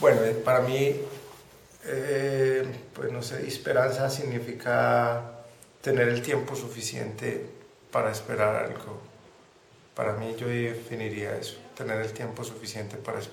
Bueno, eh, para mí, eh, pues no sé, esperanza significa tener el tiempo suficiente para esperar algo. Para mí yo definiría eso, tener el tiempo suficiente para esperar.